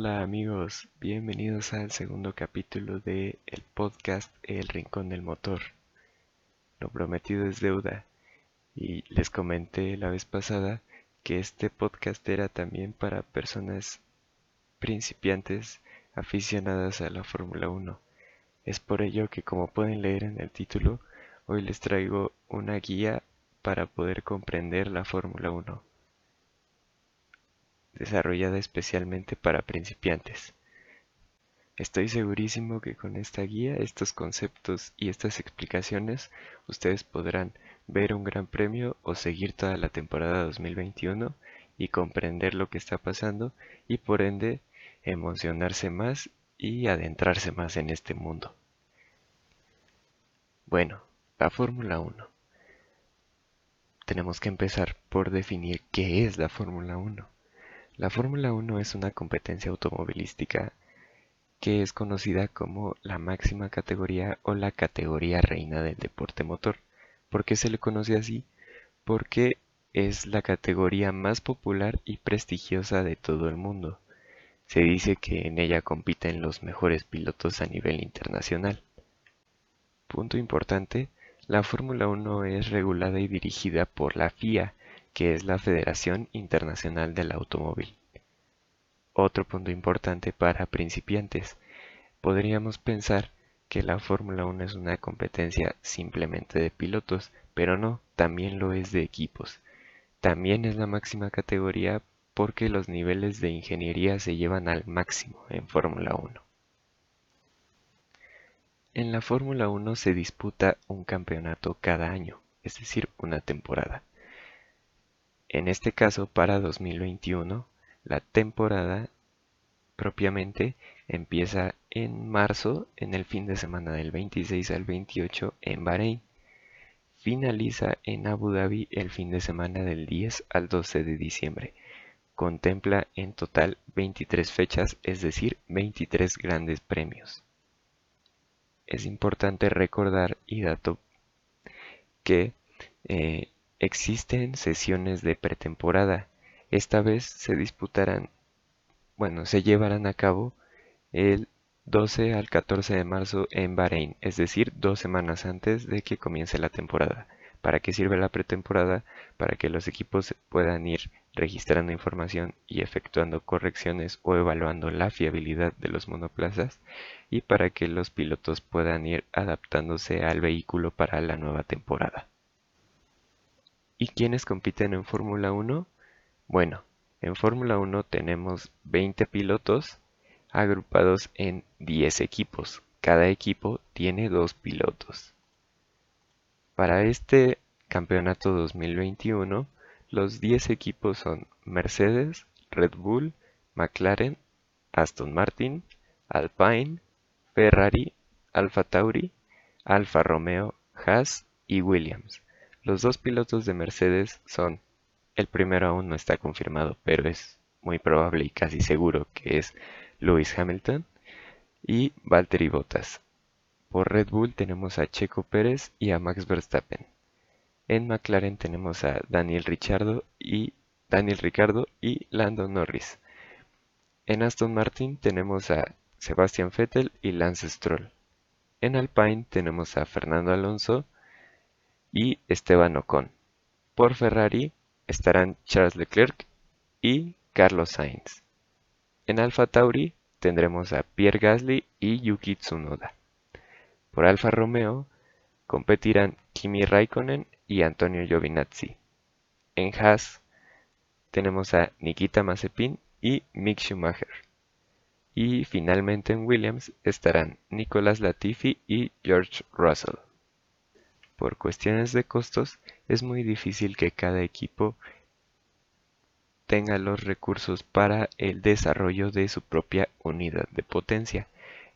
Hola amigos, bienvenidos al segundo capítulo de el podcast El Rincón del Motor. Lo prometido es deuda y les comenté la vez pasada que este podcast era también para personas principiantes aficionadas a la Fórmula 1. Es por ello que como pueden leer en el título, hoy les traigo una guía para poder comprender la Fórmula 1 desarrollada especialmente para principiantes. Estoy segurísimo que con esta guía, estos conceptos y estas explicaciones, ustedes podrán ver un gran premio o seguir toda la temporada 2021 y comprender lo que está pasando y por ende emocionarse más y adentrarse más en este mundo. Bueno, la Fórmula 1. Tenemos que empezar por definir qué es la Fórmula 1. La Fórmula 1 es una competencia automovilística que es conocida como la máxima categoría o la categoría reina del deporte motor. ¿Por qué se le conoce así? Porque es la categoría más popular y prestigiosa de todo el mundo. Se dice que en ella compiten los mejores pilotos a nivel internacional. Punto importante, la Fórmula 1 es regulada y dirigida por la FIA, que es la Federación Internacional del Automóvil. Otro punto importante para principiantes. Podríamos pensar que la Fórmula 1 es una competencia simplemente de pilotos, pero no, también lo es de equipos. También es la máxima categoría porque los niveles de ingeniería se llevan al máximo en Fórmula 1. En la Fórmula 1 se disputa un campeonato cada año, es decir, una temporada. En este caso, para 2021, la temporada propiamente empieza en marzo, en el fin de semana del 26 al 28 en Bahrein. Finaliza en Abu Dhabi el fin de semana del 10 al 12 de diciembre. Contempla en total 23 fechas, es decir, 23 grandes premios. Es importante recordar y dato que eh, Existen sesiones de pretemporada. Esta vez se disputarán, bueno, se llevarán a cabo el 12 al 14 de marzo en Bahrein, es decir, dos semanas antes de que comience la temporada. ¿Para qué sirve la pretemporada? Para que los equipos puedan ir registrando información y efectuando correcciones o evaluando la fiabilidad de los monoplazas y para que los pilotos puedan ir adaptándose al vehículo para la nueva temporada. ¿Y quiénes compiten en Fórmula 1? Bueno, en Fórmula 1 tenemos 20 pilotos agrupados en 10 equipos. Cada equipo tiene dos pilotos. Para este campeonato 2021, los 10 equipos son Mercedes, Red Bull, McLaren, Aston Martin, Alpine, Ferrari, Alfa Tauri, Alfa Romeo, Haas y Williams. Los dos pilotos de Mercedes son, el primero aún no está confirmado, pero es muy probable y casi seguro que es Lewis Hamilton y Valtteri Bottas. Por Red Bull tenemos a Checo Pérez y a Max Verstappen. En McLaren tenemos a Daniel Ricciardo y Daniel Ricardo y Lando Norris. En Aston Martin tenemos a Sebastian Vettel y Lance Stroll. En Alpine tenemos a Fernando Alonso y Esteban Ocon. Por Ferrari estarán Charles Leclerc y Carlos Sainz. En Alfa Tauri tendremos a Pierre Gasly y Yuki Tsunoda. Por Alfa Romeo competirán Kimi Raikkonen y Antonio Giovinazzi. En Haas tenemos a Nikita Mazepin y Mick Schumacher. Y finalmente en Williams estarán Nicolas Latifi y George Russell. Por cuestiones de costos, es muy difícil que cada equipo tenga los recursos para el desarrollo de su propia unidad de potencia.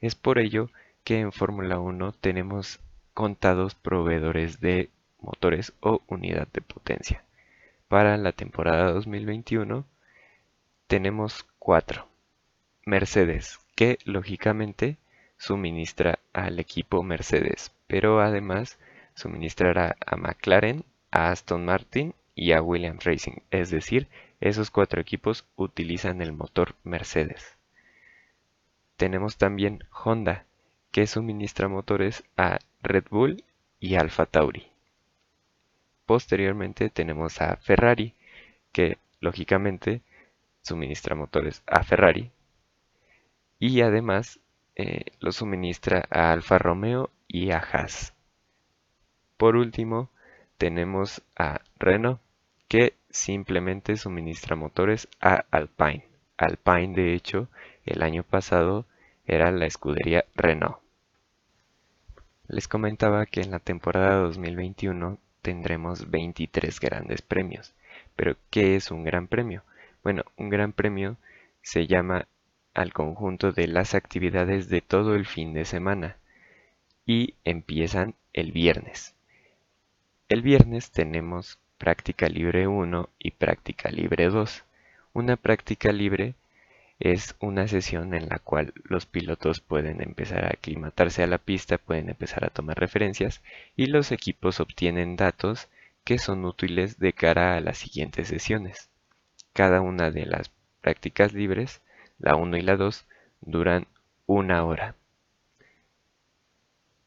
Es por ello que en Fórmula 1 tenemos contados proveedores de motores o unidad de potencia. Para la temporada 2021 tenemos cuatro. Mercedes, que lógicamente suministra al equipo Mercedes, pero además suministrará a McLaren, a Aston Martin y a Williams Racing, es decir, esos cuatro equipos utilizan el motor Mercedes. tenemos también Honda, que suministra motores a Red Bull y Alfa Tauri. Posteriormente tenemos a Ferrari, que lógicamente suministra motores a Ferrari y además eh, lo suministra a Alfa Romeo y a Haas. Por último, tenemos a Renault, que simplemente suministra motores a Alpine. Alpine, de hecho, el año pasado era la escudería Renault. Les comentaba que en la temporada 2021 tendremos 23 grandes premios. Pero, ¿qué es un gran premio? Bueno, un gran premio se llama al conjunto de las actividades de todo el fin de semana y empiezan el viernes. El viernes tenemos práctica libre 1 y práctica libre 2. Una práctica libre es una sesión en la cual los pilotos pueden empezar a aclimatarse a la pista, pueden empezar a tomar referencias y los equipos obtienen datos que son útiles de cara a las siguientes sesiones. Cada una de las prácticas libres, la 1 y la 2, duran una hora.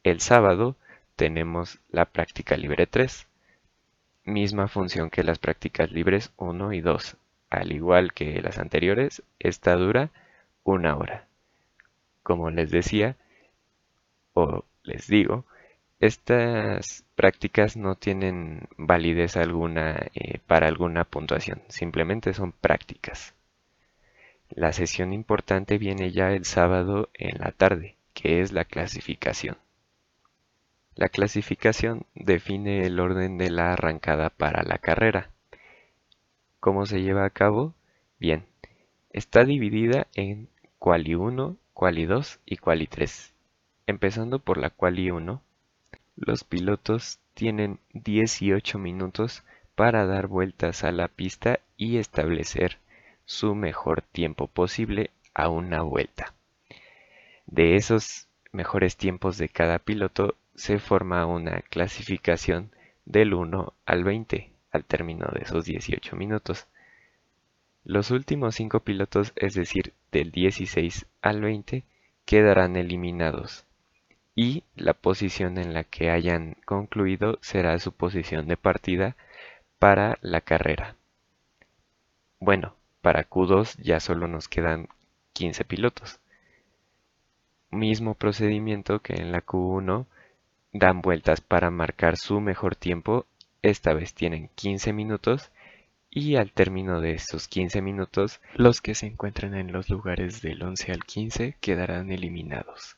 El sábado tenemos la práctica libre 3, misma función que las prácticas libres 1 y 2, al igual que las anteriores, esta dura una hora. Como les decía, o les digo, estas prácticas no tienen validez alguna eh, para alguna puntuación, simplemente son prácticas. La sesión importante viene ya el sábado en la tarde, que es la clasificación. La clasificación define el orden de la arrancada para la carrera. ¿Cómo se lleva a cabo? Bien, está dividida en quali 1, quali 2 y quali 3. Empezando por la quali 1, los pilotos tienen 18 minutos para dar vueltas a la pista y establecer su mejor tiempo posible a una vuelta. De esos mejores tiempos de cada piloto se forma una clasificación del 1 al 20 al término de esos 18 minutos. Los últimos 5 pilotos, es decir, del 16 al 20, quedarán eliminados y la posición en la que hayan concluido será su posición de partida para la carrera. Bueno, para Q2 ya solo nos quedan 15 pilotos. Mismo procedimiento que en la Q1 dan vueltas para marcar su mejor tiempo esta vez tienen 15 minutos y al término de estos 15 minutos, los que se encuentran en los lugares del 11 al 15 quedarán eliminados.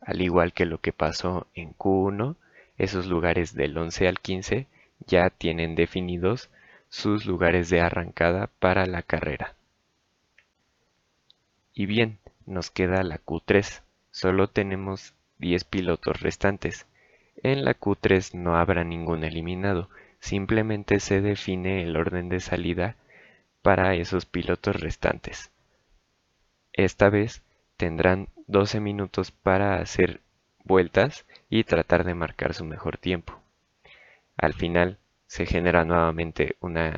Al igual que lo que pasó en Q1, esos lugares del 11 al 15 ya tienen definidos sus lugares de arrancada para la carrera. Y bien, nos queda la Q3. Solo tenemos 10 pilotos restantes. En la Q3 no habrá ningún eliminado, simplemente se define el orden de salida para esos pilotos restantes. Esta vez tendrán 12 minutos para hacer vueltas y tratar de marcar su mejor tiempo. Al final se genera nuevamente una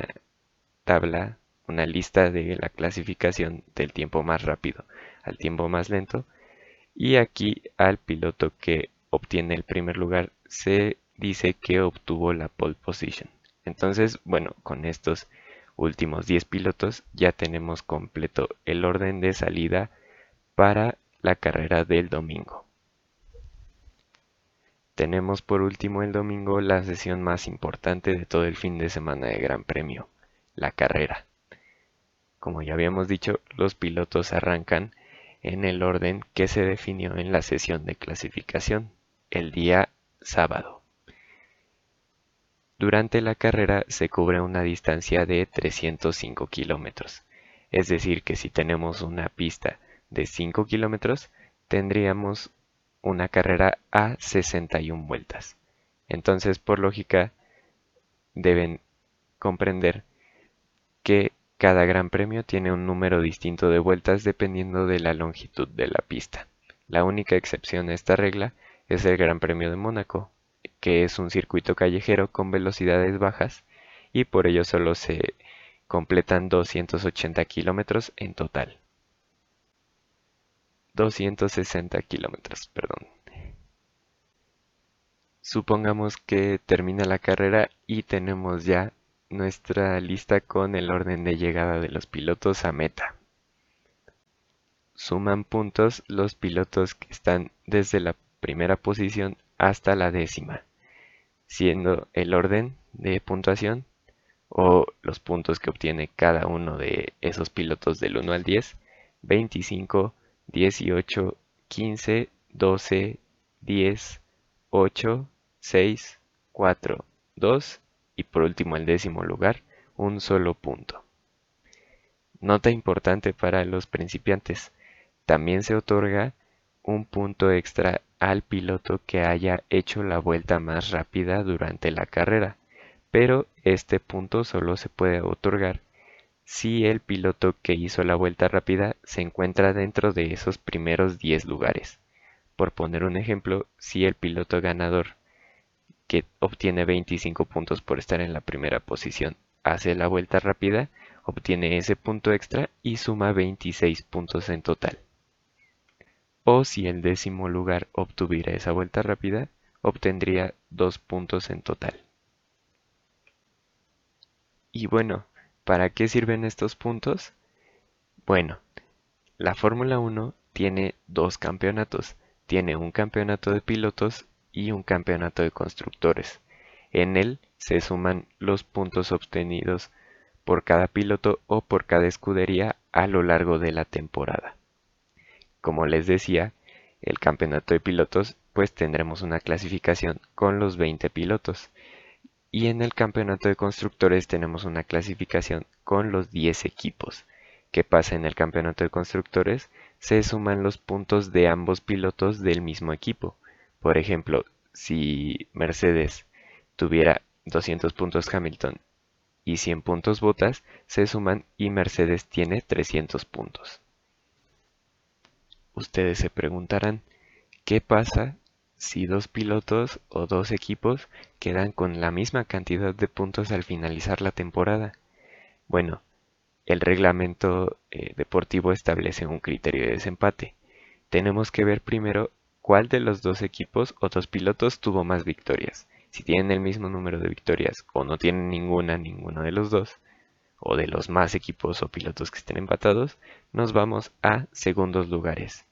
tabla, una lista de la clasificación del tiempo más rápido al tiempo más lento y aquí al piloto que obtiene el primer lugar se dice que obtuvo la pole position. Entonces, bueno, con estos últimos 10 pilotos ya tenemos completo el orden de salida para la carrera del domingo. Tenemos por último el domingo la sesión más importante de todo el fin de semana de Gran Premio, la carrera. Como ya habíamos dicho, los pilotos arrancan en el orden que se definió en la sesión de clasificación el día sábado. Durante la carrera se cubre una distancia de 305 kilómetros, es decir que si tenemos una pista de 5 kilómetros, tendríamos una carrera a 61 vueltas. Entonces, por lógica, deben comprender que cada gran premio tiene un número distinto de vueltas dependiendo de la longitud de la pista. La única excepción a esta regla es el Gran Premio de Mónaco, que es un circuito callejero con velocidades bajas y por ello solo se completan 280 kilómetros en total. 260 kilómetros, perdón. Supongamos que termina la carrera y tenemos ya nuestra lista con el orden de llegada de los pilotos a meta. Suman puntos los pilotos que están desde la primera posición hasta la décima, siendo el orden de puntuación o los puntos que obtiene cada uno de esos pilotos del 1 al 10, 25, 18, 15, 12, 10, 8, 6, 4, 2 y por último el décimo lugar, un solo punto. Nota importante para los principiantes, también se otorga un punto extra al piloto que haya hecho la vuelta más rápida durante la carrera, pero este punto solo se puede otorgar si el piloto que hizo la vuelta rápida se encuentra dentro de esos primeros 10 lugares. Por poner un ejemplo, si el piloto ganador que obtiene 25 puntos por estar en la primera posición hace la vuelta rápida, obtiene ese punto extra y suma 26 puntos en total. O si el décimo lugar obtuviera esa vuelta rápida, obtendría 2 puntos en total. Y bueno, ¿para qué sirven estos puntos? Bueno, la Fórmula 1 tiene dos campeonatos. Tiene un campeonato de pilotos y un campeonato de constructores. En él se suman los puntos obtenidos por cada piloto o por cada escudería a lo largo de la temporada. Como les decía, el campeonato de pilotos pues tendremos una clasificación con los 20 pilotos y en el campeonato de constructores tenemos una clasificación con los 10 equipos. ¿Qué pasa en el campeonato de constructores? Se suman los puntos de ambos pilotos del mismo equipo. Por ejemplo, si Mercedes tuviera 200 puntos Hamilton y 100 puntos Bottas, se suman y Mercedes tiene 300 puntos. Ustedes se preguntarán, ¿qué pasa si dos pilotos o dos equipos quedan con la misma cantidad de puntos al finalizar la temporada? Bueno, el reglamento eh, deportivo establece un criterio de desempate. Tenemos que ver primero cuál de los dos equipos o dos pilotos tuvo más victorias. Si tienen el mismo número de victorias o no tienen ninguna, ninguno de los dos, o de los más equipos o pilotos que estén empatados, nos vamos a segundos lugares.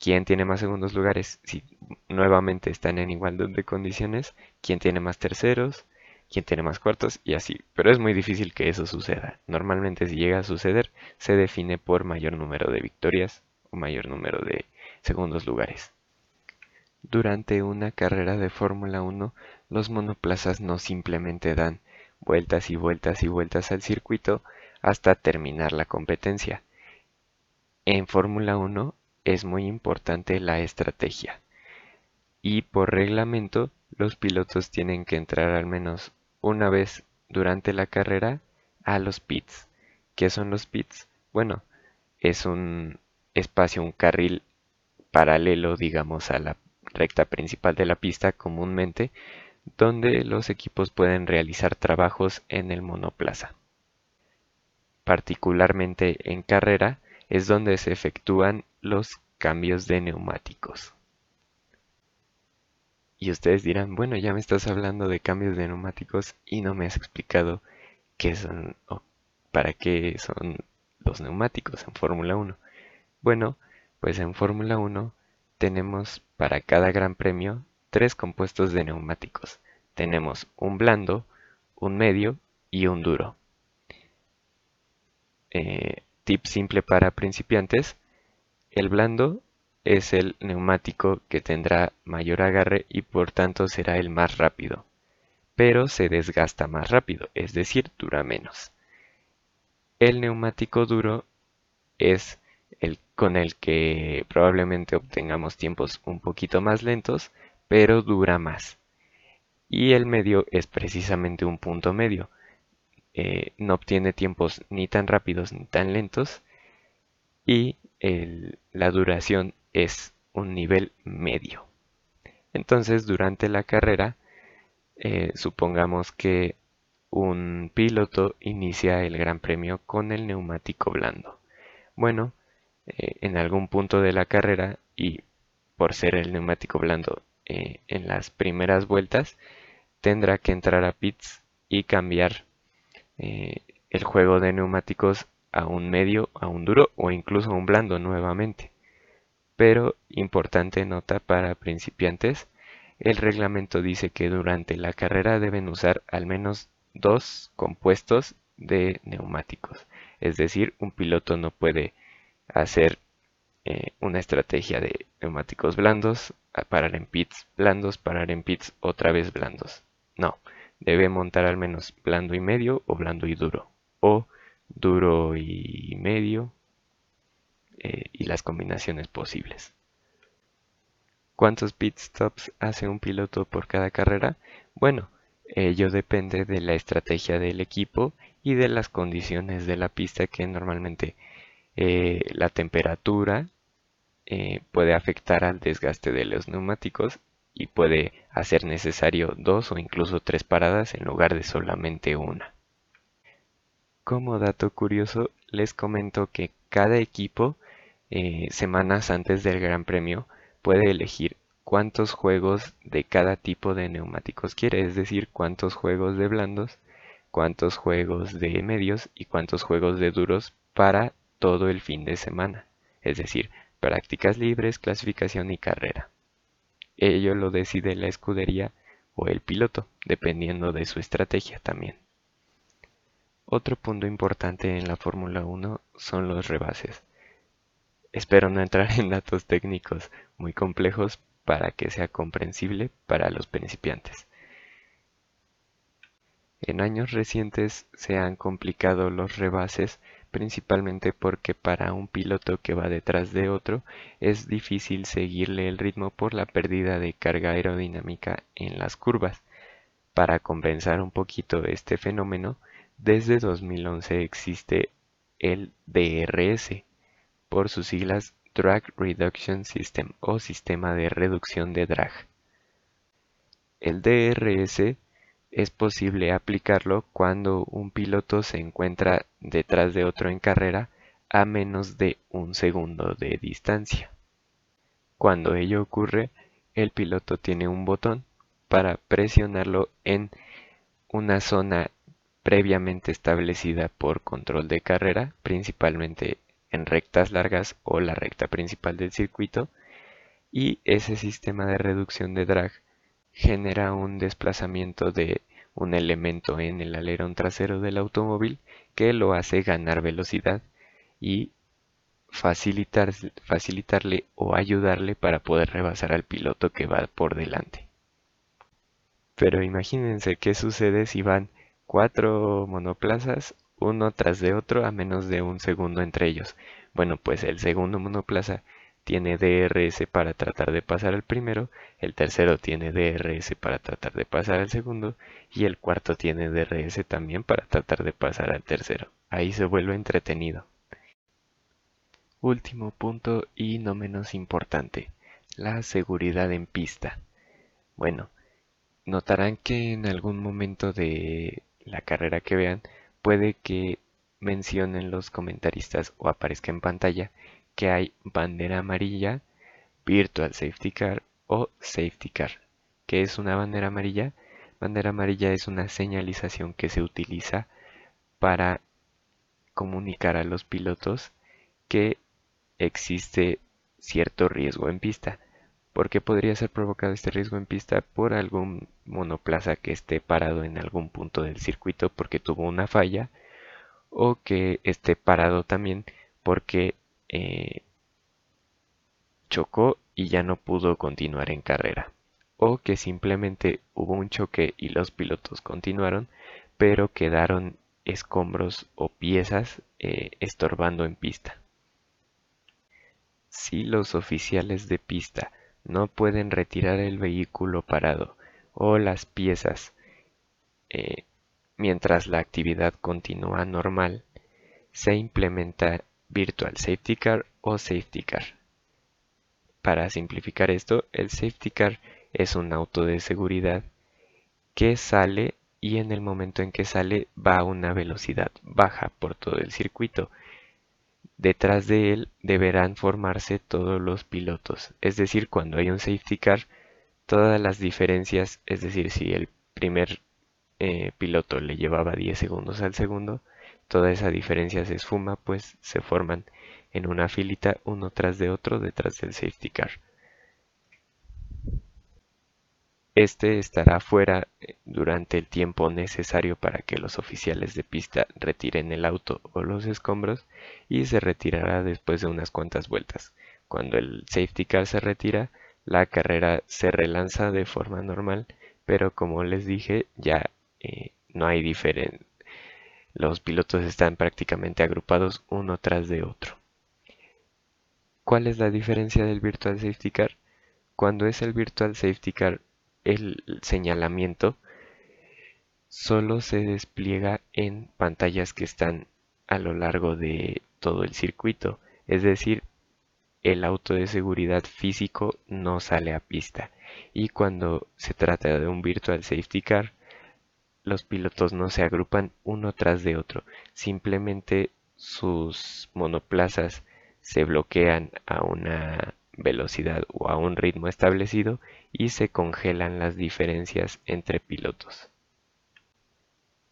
¿Quién tiene más segundos lugares? Si nuevamente están en igualdad de condiciones, ¿quién tiene más terceros? ¿Quién tiene más cuartos? Y así. Pero es muy difícil que eso suceda. Normalmente si llega a suceder, se define por mayor número de victorias o mayor número de segundos lugares. Durante una carrera de Fórmula 1, los monoplazas no simplemente dan vueltas y vueltas y vueltas al circuito hasta terminar la competencia. En Fórmula 1 es muy importante la estrategia y por reglamento los pilotos tienen que entrar al menos una vez durante la carrera a los pits. ¿Qué son los pits? Bueno, es un espacio, un carril paralelo, digamos, a la recta principal de la pista comúnmente, donde los equipos pueden realizar trabajos en el monoplaza. Particularmente en carrera es donde se efectúan los cambios de neumáticos. Y ustedes dirán, bueno, ya me estás hablando de cambios de neumáticos y no me has explicado qué son o para qué son los neumáticos en Fórmula 1. Bueno, pues en Fórmula 1 tenemos para cada gran premio tres compuestos de neumáticos. Tenemos un blando, un medio y un duro. Eh, tip simple para principiantes. El blando es el neumático que tendrá mayor agarre y por tanto será el más rápido, pero se desgasta más rápido, es decir, dura menos. El neumático duro es el con el que probablemente obtengamos tiempos un poquito más lentos, pero dura más. Y el medio es precisamente un punto medio. Eh, no obtiene tiempos ni tan rápidos ni tan lentos y la duración es un nivel medio. Entonces, durante la carrera, eh, supongamos que un piloto inicia el Gran Premio con el neumático blando. Bueno, eh, en algún punto de la carrera y por ser el neumático blando eh, en las primeras vueltas, tendrá que entrar a pits y cambiar eh, el juego de neumáticos a un medio, a un duro o incluso a un blando nuevamente. Pero importante nota para principiantes, el reglamento dice que durante la carrera deben usar al menos dos compuestos de neumáticos. Es decir, un piloto no puede hacer eh, una estrategia de neumáticos blandos, parar en pits blandos, parar en pits otra vez blandos. No, debe montar al menos blando y medio o blando y duro. O duro y medio eh, y las combinaciones posibles. ¿Cuántos pit stops hace un piloto por cada carrera? Bueno, ello depende de la estrategia del equipo y de las condiciones de la pista que normalmente eh, la temperatura eh, puede afectar al desgaste de los neumáticos y puede hacer necesario dos o incluso tres paradas en lugar de solamente una. Como dato curioso, les comento que cada equipo, eh, semanas antes del Gran Premio, puede elegir cuántos juegos de cada tipo de neumáticos quiere, es decir, cuántos juegos de blandos, cuántos juegos de medios y cuántos juegos de duros para todo el fin de semana, es decir, prácticas libres, clasificación y carrera. Ello lo decide la escudería o el piloto, dependiendo de su estrategia también. Otro punto importante en la Fórmula 1 son los rebases. Espero no entrar en datos técnicos muy complejos para que sea comprensible para los principiantes. En años recientes se han complicado los rebases principalmente porque para un piloto que va detrás de otro es difícil seguirle el ritmo por la pérdida de carga aerodinámica en las curvas. Para compensar un poquito este fenómeno, desde 2011 existe el DRS, por sus siglas Drag Reduction System o sistema de reducción de drag. El DRS es posible aplicarlo cuando un piloto se encuentra detrás de otro en carrera a menos de un segundo de distancia. Cuando ello ocurre, el piloto tiene un botón para presionarlo en una zona previamente establecida por control de carrera, principalmente en rectas largas o la recta principal del circuito y ese sistema de reducción de drag genera un desplazamiento de un elemento en el alerón trasero del automóvil que lo hace ganar velocidad y facilitar, facilitarle o ayudarle para poder rebasar al piloto que va por delante. Pero imagínense qué sucede si van cuatro monoplazas uno tras de otro a menos de un segundo entre ellos. Bueno, pues el segundo monoplaza tiene DRS para tratar de pasar al primero, el tercero tiene DRS para tratar de pasar al segundo y el cuarto tiene DRS también para tratar de pasar al tercero. Ahí se vuelve entretenido. Último punto y no menos importante, la seguridad en pista. Bueno, notarán que en algún momento de la carrera que vean puede que mencionen los comentaristas o aparezca en pantalla que hay bandera amarilla, virtual safety car o safety car. ¿Qué es una bandera amarilla? Bandera amarilla es una señalización que se utiliza para comunicar a los pilotos que existe cierto riesgo en pista. ¿Por qué podría ser provocado este riesgo en pista? Por algún monoplaza que esté parado en algún punto del circuito porque tuvo una falla o que esté parado también porque eh, chocó y ya no pudo continuar en carrera o que simplemente hubo un choque y los pilotos continuaron pero quedaron escombros o piezas eh, estorbando en pista. Si los oficiales de pista no pueden retirar el vehículo parado o las piezas eh, mientras la actividad continúa normal, se implementa Virtual Safety Car o Safety Car. Para simplificar esto, el Safety Car es un auto de seguridad que sale y en el momento en que sale va a una velocidad baja por todo el circuito detrás de él deberán formarse todos los pilotos. Es decir, cuando hay un safety car, todas las diferencias, es decir, si el primer eh, piloto le llevaba 10 segundos al segundo, toda esa diferencia se esfuma, pues se forman en una filita uno tras de otro detrás del safety car. Este estará fuera eh, durante el tiempo necesario para que los oficiales de pista retiren el auto o los escombros y se retirará después de unas cuantas vueltas. Cuando el safety car se retira, la carrera se relanza de forma normal, pero como les dije, ya eh, no hay diferencia. Los pilotos están prácticamente agrupados uno tras de otro. ¿Cuál es la diferencia del Virtual Safety Car? Cuando es el Virtual Safety Car el señalamiento solo se despliega en pantallas que están a lo largo de todo el circuito, es decir, el auto de seguridad físico no sale a pista y cuando se trata de un virtual safety car los pilotos no se agrupan uno tras de otro, simplemente sus monoplazas se bloquean a una velocidad o a un ritmo establecido y se congelan las diferencias entre pilotos.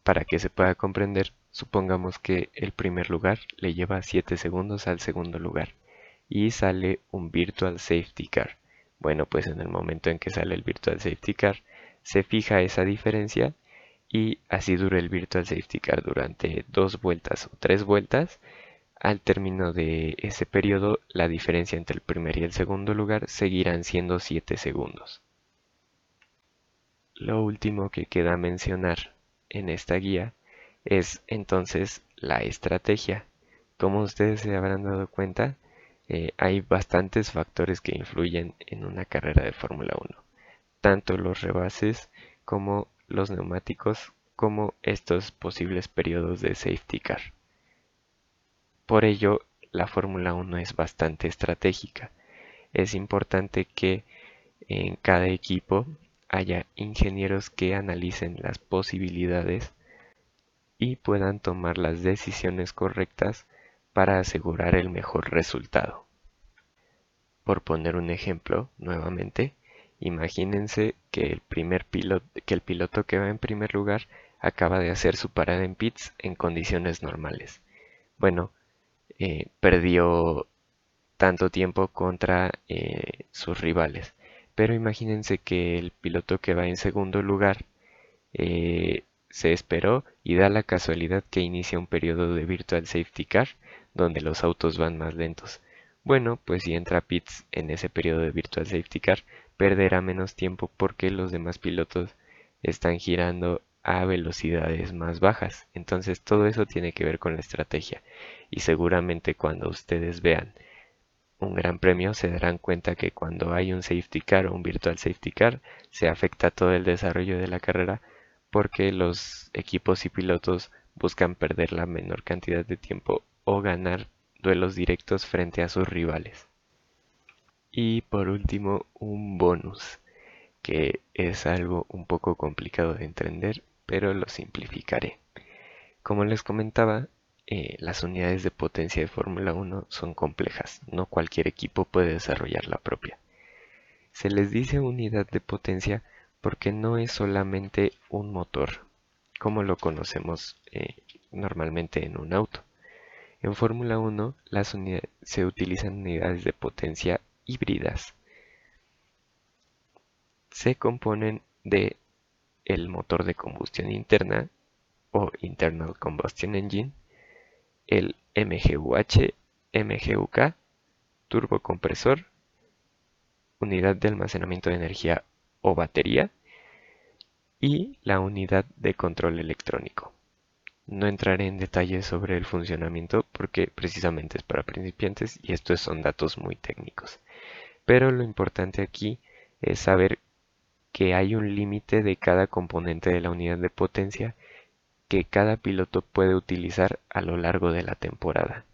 Para que se pueda comprender, supongamos que el primer lugar le lleva 7 segundos al segundo lugar y sale un Virtual Safety Car. Bueno, pues en el momento en que sale el Virtual Safety Car, se fija esa diferencia y así dura el Virtual Safety Car durante dos vueltas o tres vueltas al término de ese periodo, la diferencia entre el primer y el segundo lugar seguirán siendo 7 segundos. Lo último que queda mencionar en esta guía es entonces la estrategia. Como ustedes se habrán dado cuenta, eh, hay bastantes factores que influyen en una carrera de Fórmula 1. Tanto los rebases como los neumáticos como estos posibles periodos de safety car. Por ello, la Fórmula 1 es bastante estratégica. Es importante que en cada equipo haya ingenieros que analicen las posibilidades y puedan tomar las decisiones correctas para asegurar el mejor resultado. Por poner un ejemplo, nuevamente, imagínense que el, primer piloto, que el piloto que va en primer lugar acaba de hacer su parada en pits en condiciones normales. Bueno, eh, perdió tanto tiempo contra eh, sus rivales. Pero imagínense que el piloto que va en segundo lugar eh, se esperó y da la casualidad que inicia un periodo de virtual safety car donde los autos van más lentos. Bueno, pues si entra pits en ese periodo de virtual safety car, perderá menos tiempo porque los demás pilotos están girando a velocidades más bajas. Entonces todo eso tiene que ver con la estrategia y seguramente cuando ustedes vean un gran premio se darán cuenta que cuando hay un safety car o un virtual safety car se afecta todo el desarrollo de la carrera porque los equipos y pilotos buscan perder la menor cantidad de tiempo o ganar duelos directos frente a sus rivales. Y por último, un bonus, que es algo un poco complicado de entender, pero lo simplificaré. Como les comentaba, eh, las unidades de potencia de Fórmula 1 son complejas, no cualquier equipo puede desarrollar la propia. Se les dice unidad de potencia porque no es solamente un motor, como lo conocemos eh, normalmente en un auto. En Fórmula 1 las se utilizan unidades de potencia híbridas. Se componen de el motor de combustión interna o Internal Combustion Engine, el MGUH, MGUK, turbocompresor, unidad de almacenamiento de energía o batería y la unidad de control electrónico. No entraré en detalles sobre el funcionamiento porque precisamente es para principiantes y estos son datos muy técnicos. Pero lo importante aquí es saber que hay un límite de cada componente de la unidad de potencia que cada piloto puede utilizar a lo largo de la temporada.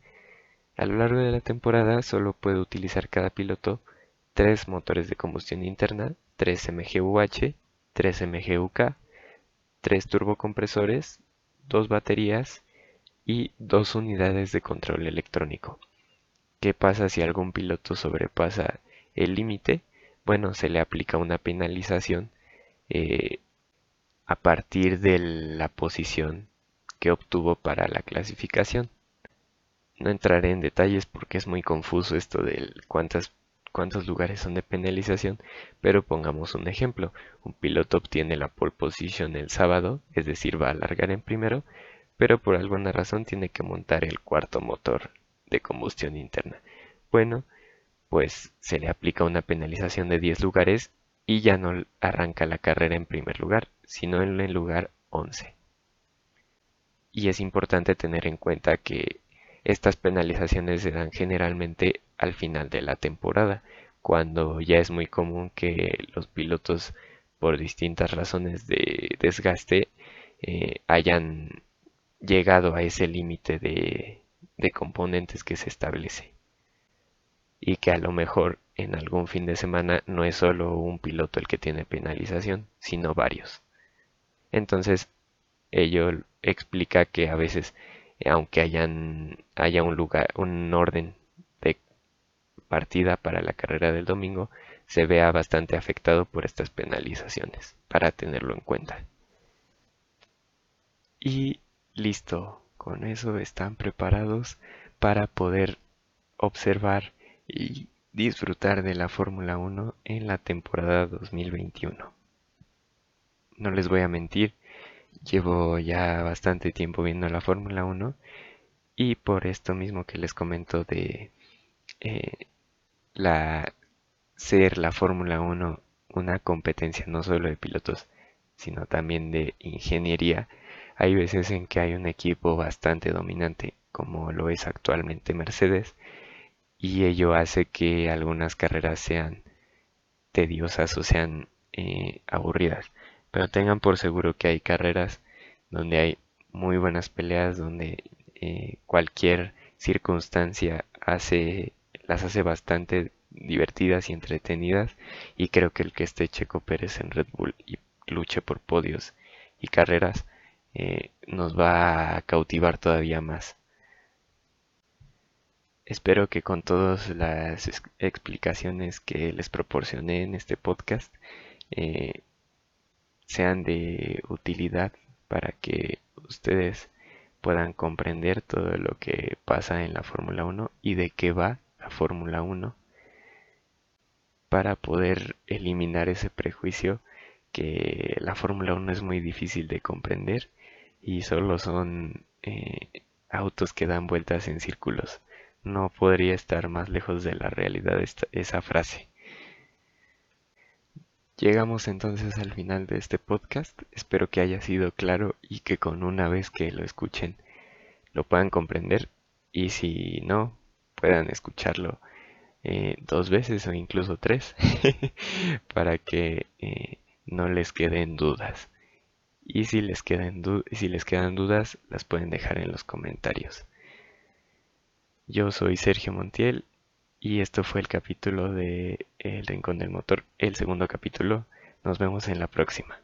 A lo largo de la temporada solo puede utilizar cada piloto tres motores de combustión interna, 3 MGUH, 3 MGUK, 3 turbocompresores, 2 baterías y dos unidades de control electrónico. ¿Qué pasa si algún piloto sobrepasa el límite? Bueno, se le aplica una penalización eh, a partir de la posición que obtuvo para la clasificación. No entraré en detalles porque es muy confuso esto de cuántas, cuántos lugares son de penalización, pero pongamos un ejemplo. Un piloto obtiene la pole position el sábado, es decir, va a largar en primero, pero por alguna razón tiene que montar el cuarto motor de combustión interna. Bueno, pues se le aplica una penalización de 10 lugares y ya no arranca la carrera en primer lugar, sino en el lugar 11. Y es importante tener en cuenta que estas penalizaciones se dan generalmente al final de la temporada, cuando ya es muy común que los pilotos por distintas razones de desgaste eh, hayan llegado a ese límite de, de componentes que se establece y que a lo mejor en algún fin de semana no es solo un piloto el que tiene penalización, sino varios. Entonces, ello explica que a veces, aunque hayan, haya un un orden de partida para la carrera del domingo, se vea bastante afectado por estas penalizaciones, para tenerlo en cuenta. Y listo, con eso están preparados para poder observar y disfrutar de la Fórmula 1 en la temporada 2021. No les voy a mentir, llevo ya bastante tiempo viendo la Fórmula 1 y por esto mismo que les comento de eh, la ser la Fórmula 1 una competencia no solo de pilotos, sino también de ingeniería, hay veces en que hay un equipo bastante dominante, como lo es actualmente Mercedes, y ello hace que algunas carreras sean tediosas o sean eh, aburridas. Pero tengan por seguro que hay carreras donde hay muy buenas peleas, donde eh, cualquier circunstancia hace, las hace bastante divertidas y entretenidas. Y creo que el que esté Checo Pérez en Red Bull y luche por podios y carreras eh, nos va a cautivar todavía más. Espero que con todas las explicaciones que les proporcioné en este podcast eh, sean de utilidad para que ustedes puedan comprender todo lo que pasa en la Fórmula 1 y de qué va la Fórmula 1 para poder eliminar ese prejuicio que la Fórmula 1 es muy difícil de comprender y solo son eh, autos que dan vueltas en círculos. No podría estar más lejos de la realidad esa frase. Llegamos entonces al final de este podcast. Espero que haya sido claro y que con una vez que lo escuchen lo puedan comprender y si no puedan escucharlo eh, dos veces o incluso tres para que eh, no les queden dudas. Y si les, si les quedan dudas, las pueden dejar en los comentarios. Yo soy Sergio Montiel y esto fue el capítulo de El Rincón del Motor, el segundo capítulo. Nos vemos en la próxima.